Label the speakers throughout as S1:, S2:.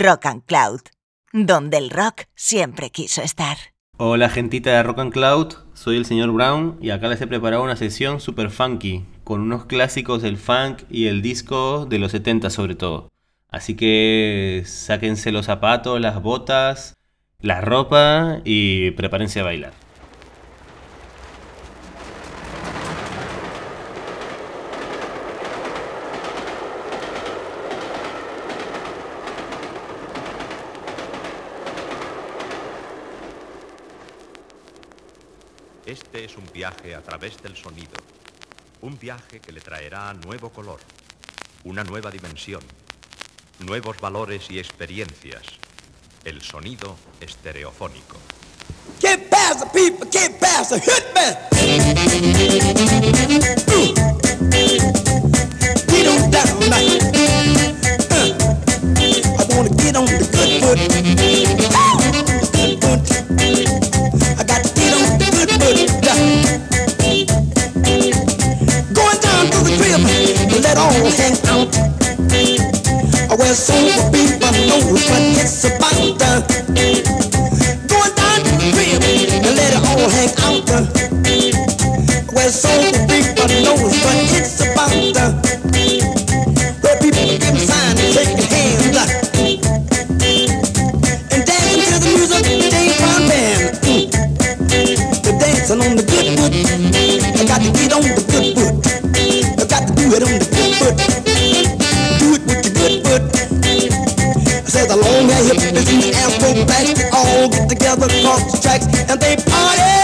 S1: Rock and Cloud, donde el rock siempre quiso estar.
S2: Hola gentita de Rock and Cloud, soy el señor Brown y acá les he preparado una sesión super funky, con unos clásicos del funk y el disco de los 70 sobre todo. Así que sáquense los zapatos, las botas, la ropa y prepárense a bailar.
S3: Un viaje a través del sonido, un viaje que le traerá nuevo color, una nueva dimensión, nuevos valores y experiencias, el sonido estereofónico.
S4: Well, sober people know what it's about. Going down to the crib and let it all hang out. Well, sober people know what it's about. off track and they party.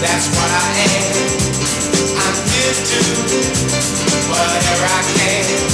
S4: That's
S5: what I am. I'm here to do whatever I can.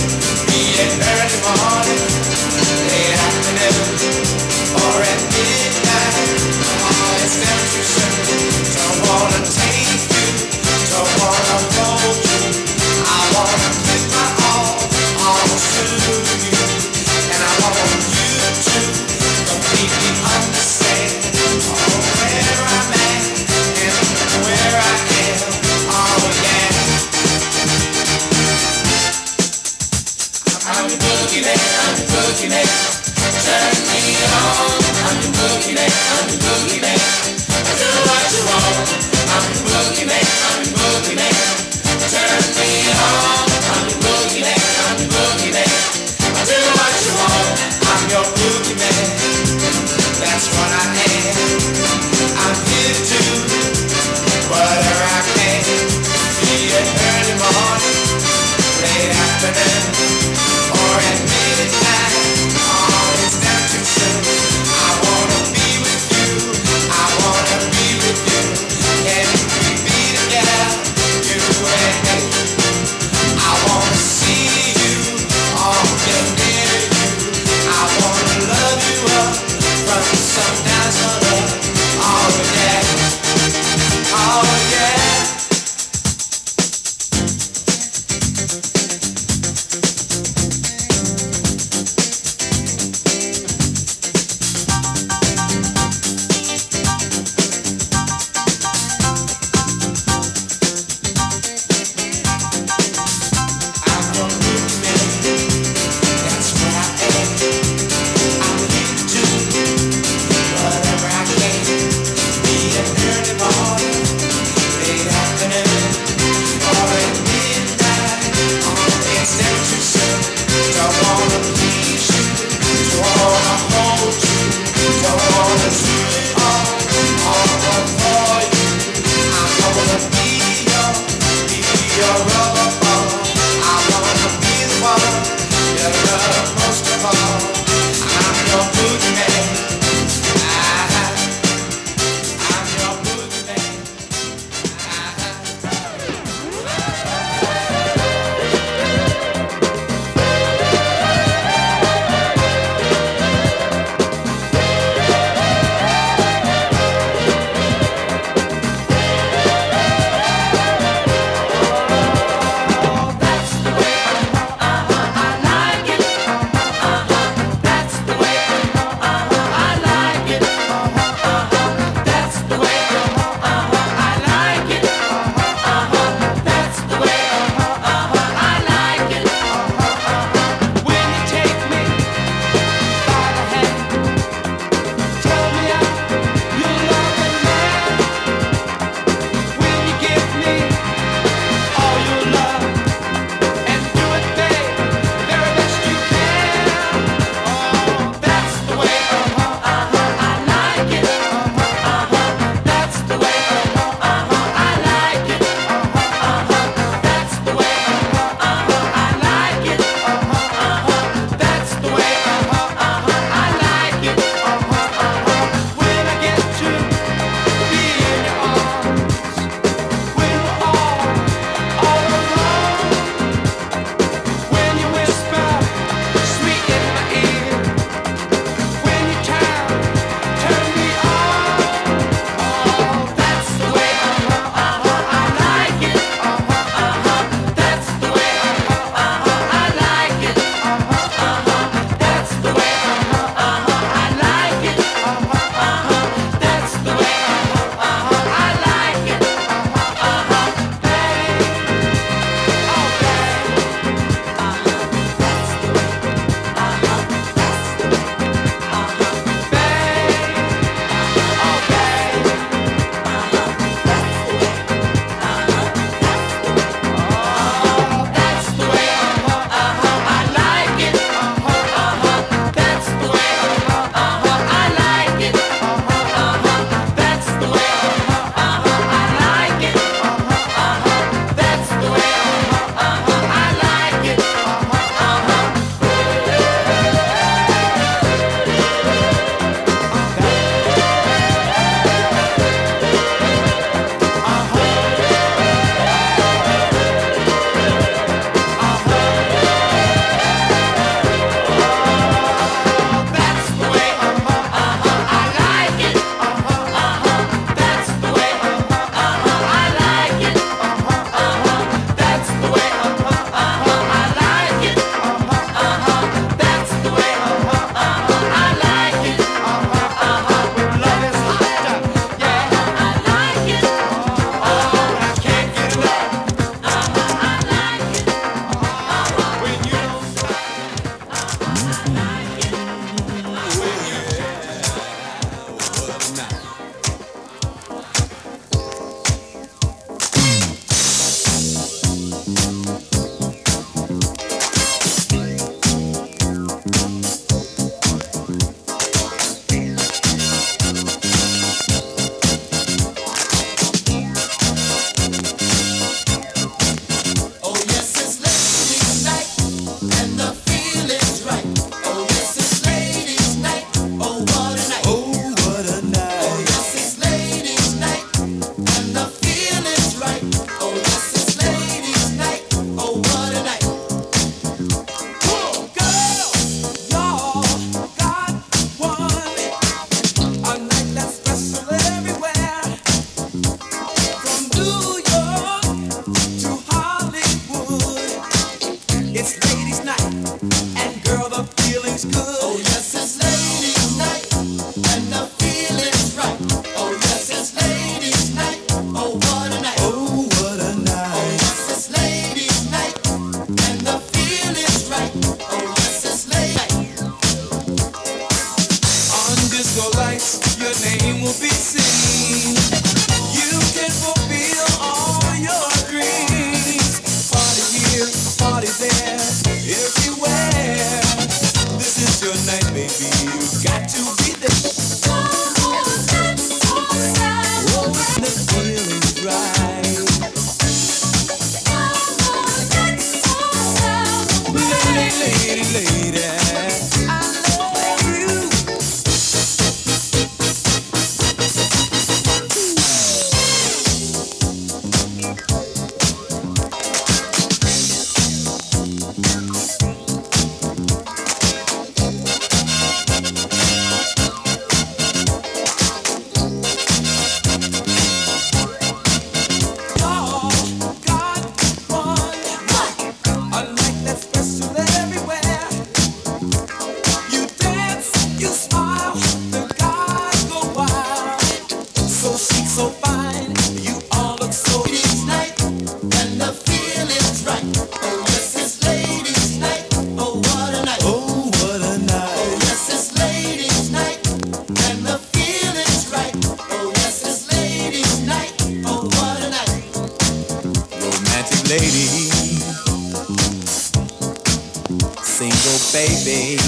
S6: baby.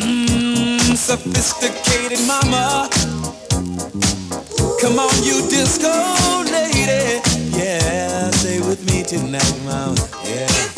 S6: Mmm, sophisticated mama. Come on, you disco lady. Yeah, stay with me tonight, mama. Yeah.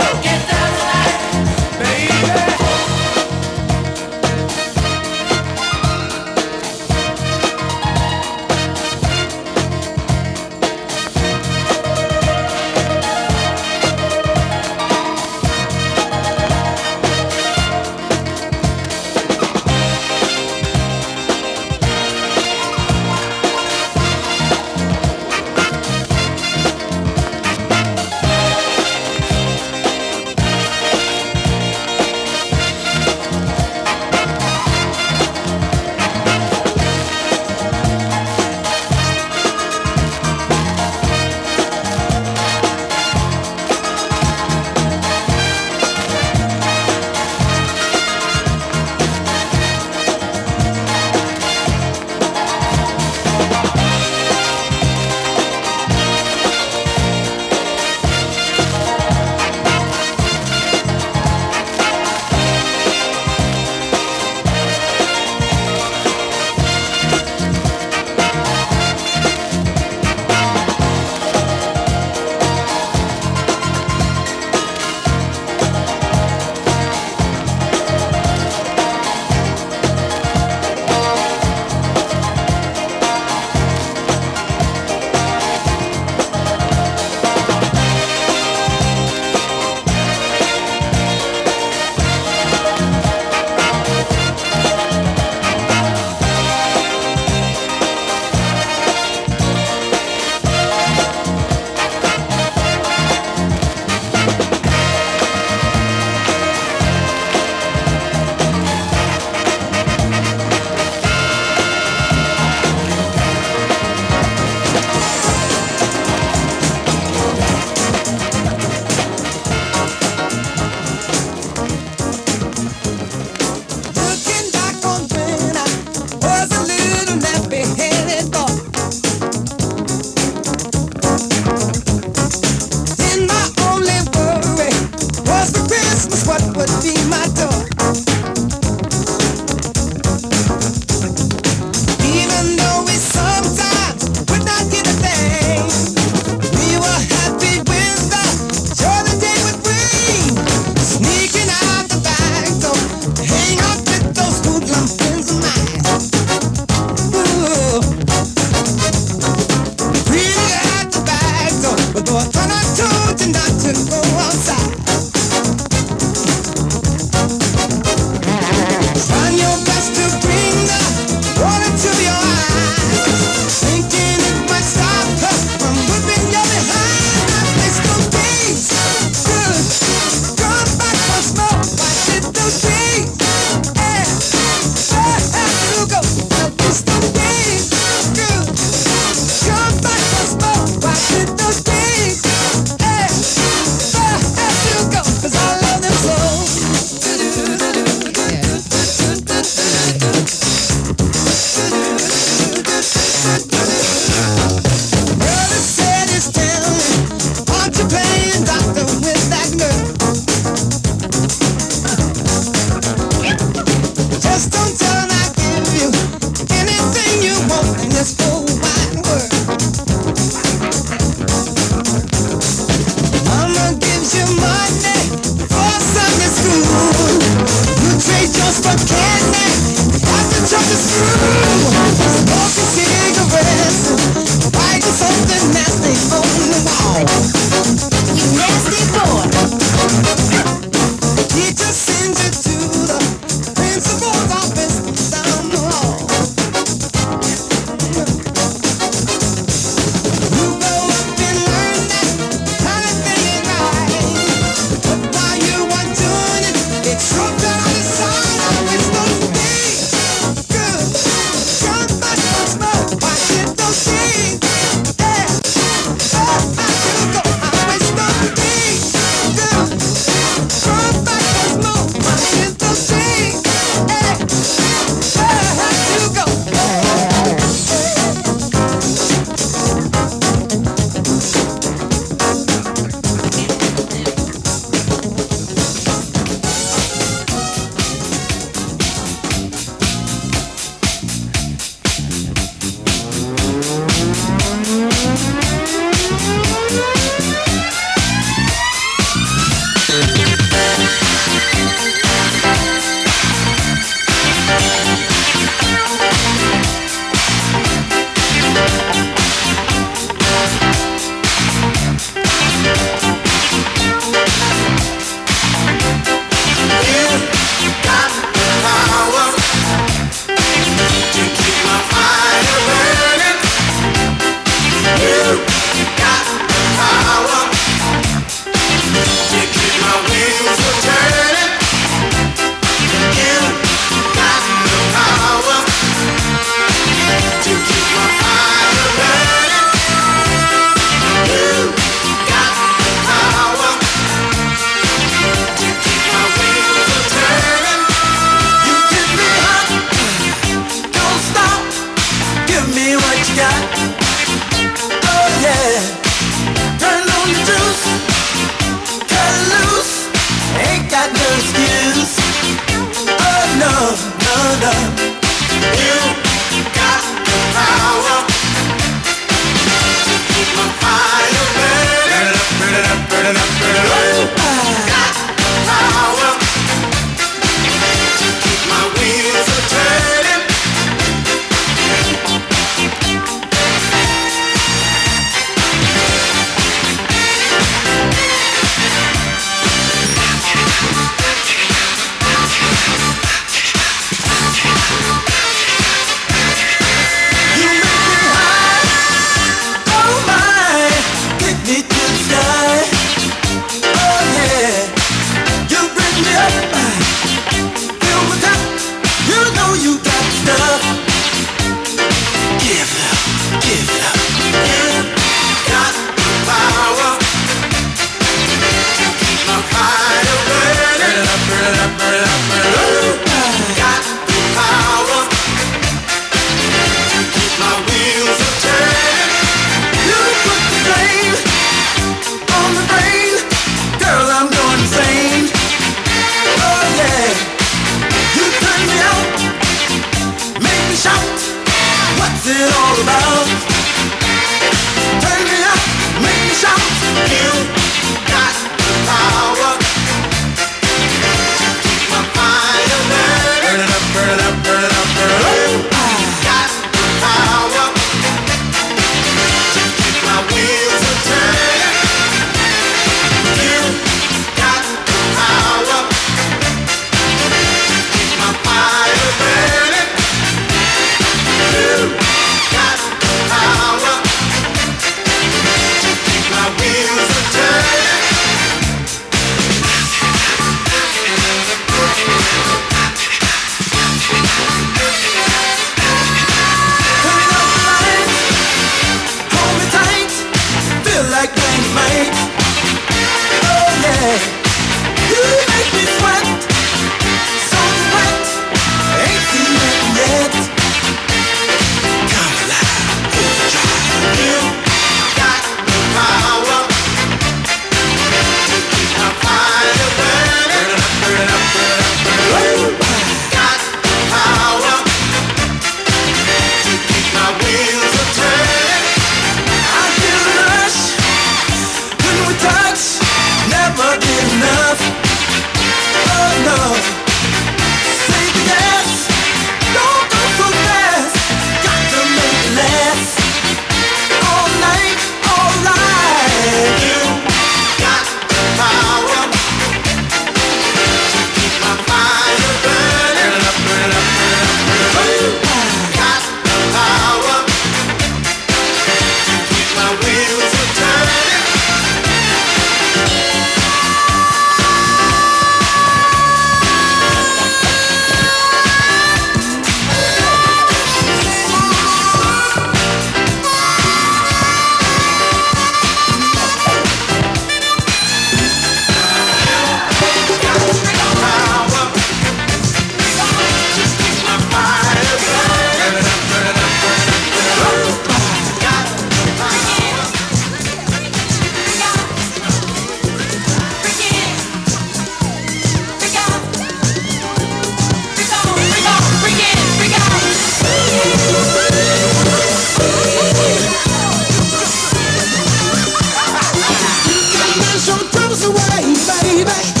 S4: back.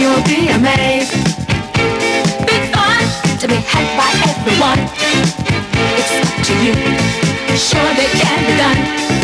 S7: you'll be amazed. Be fun to be had by everyone. It's up to you. Sure, they can be done.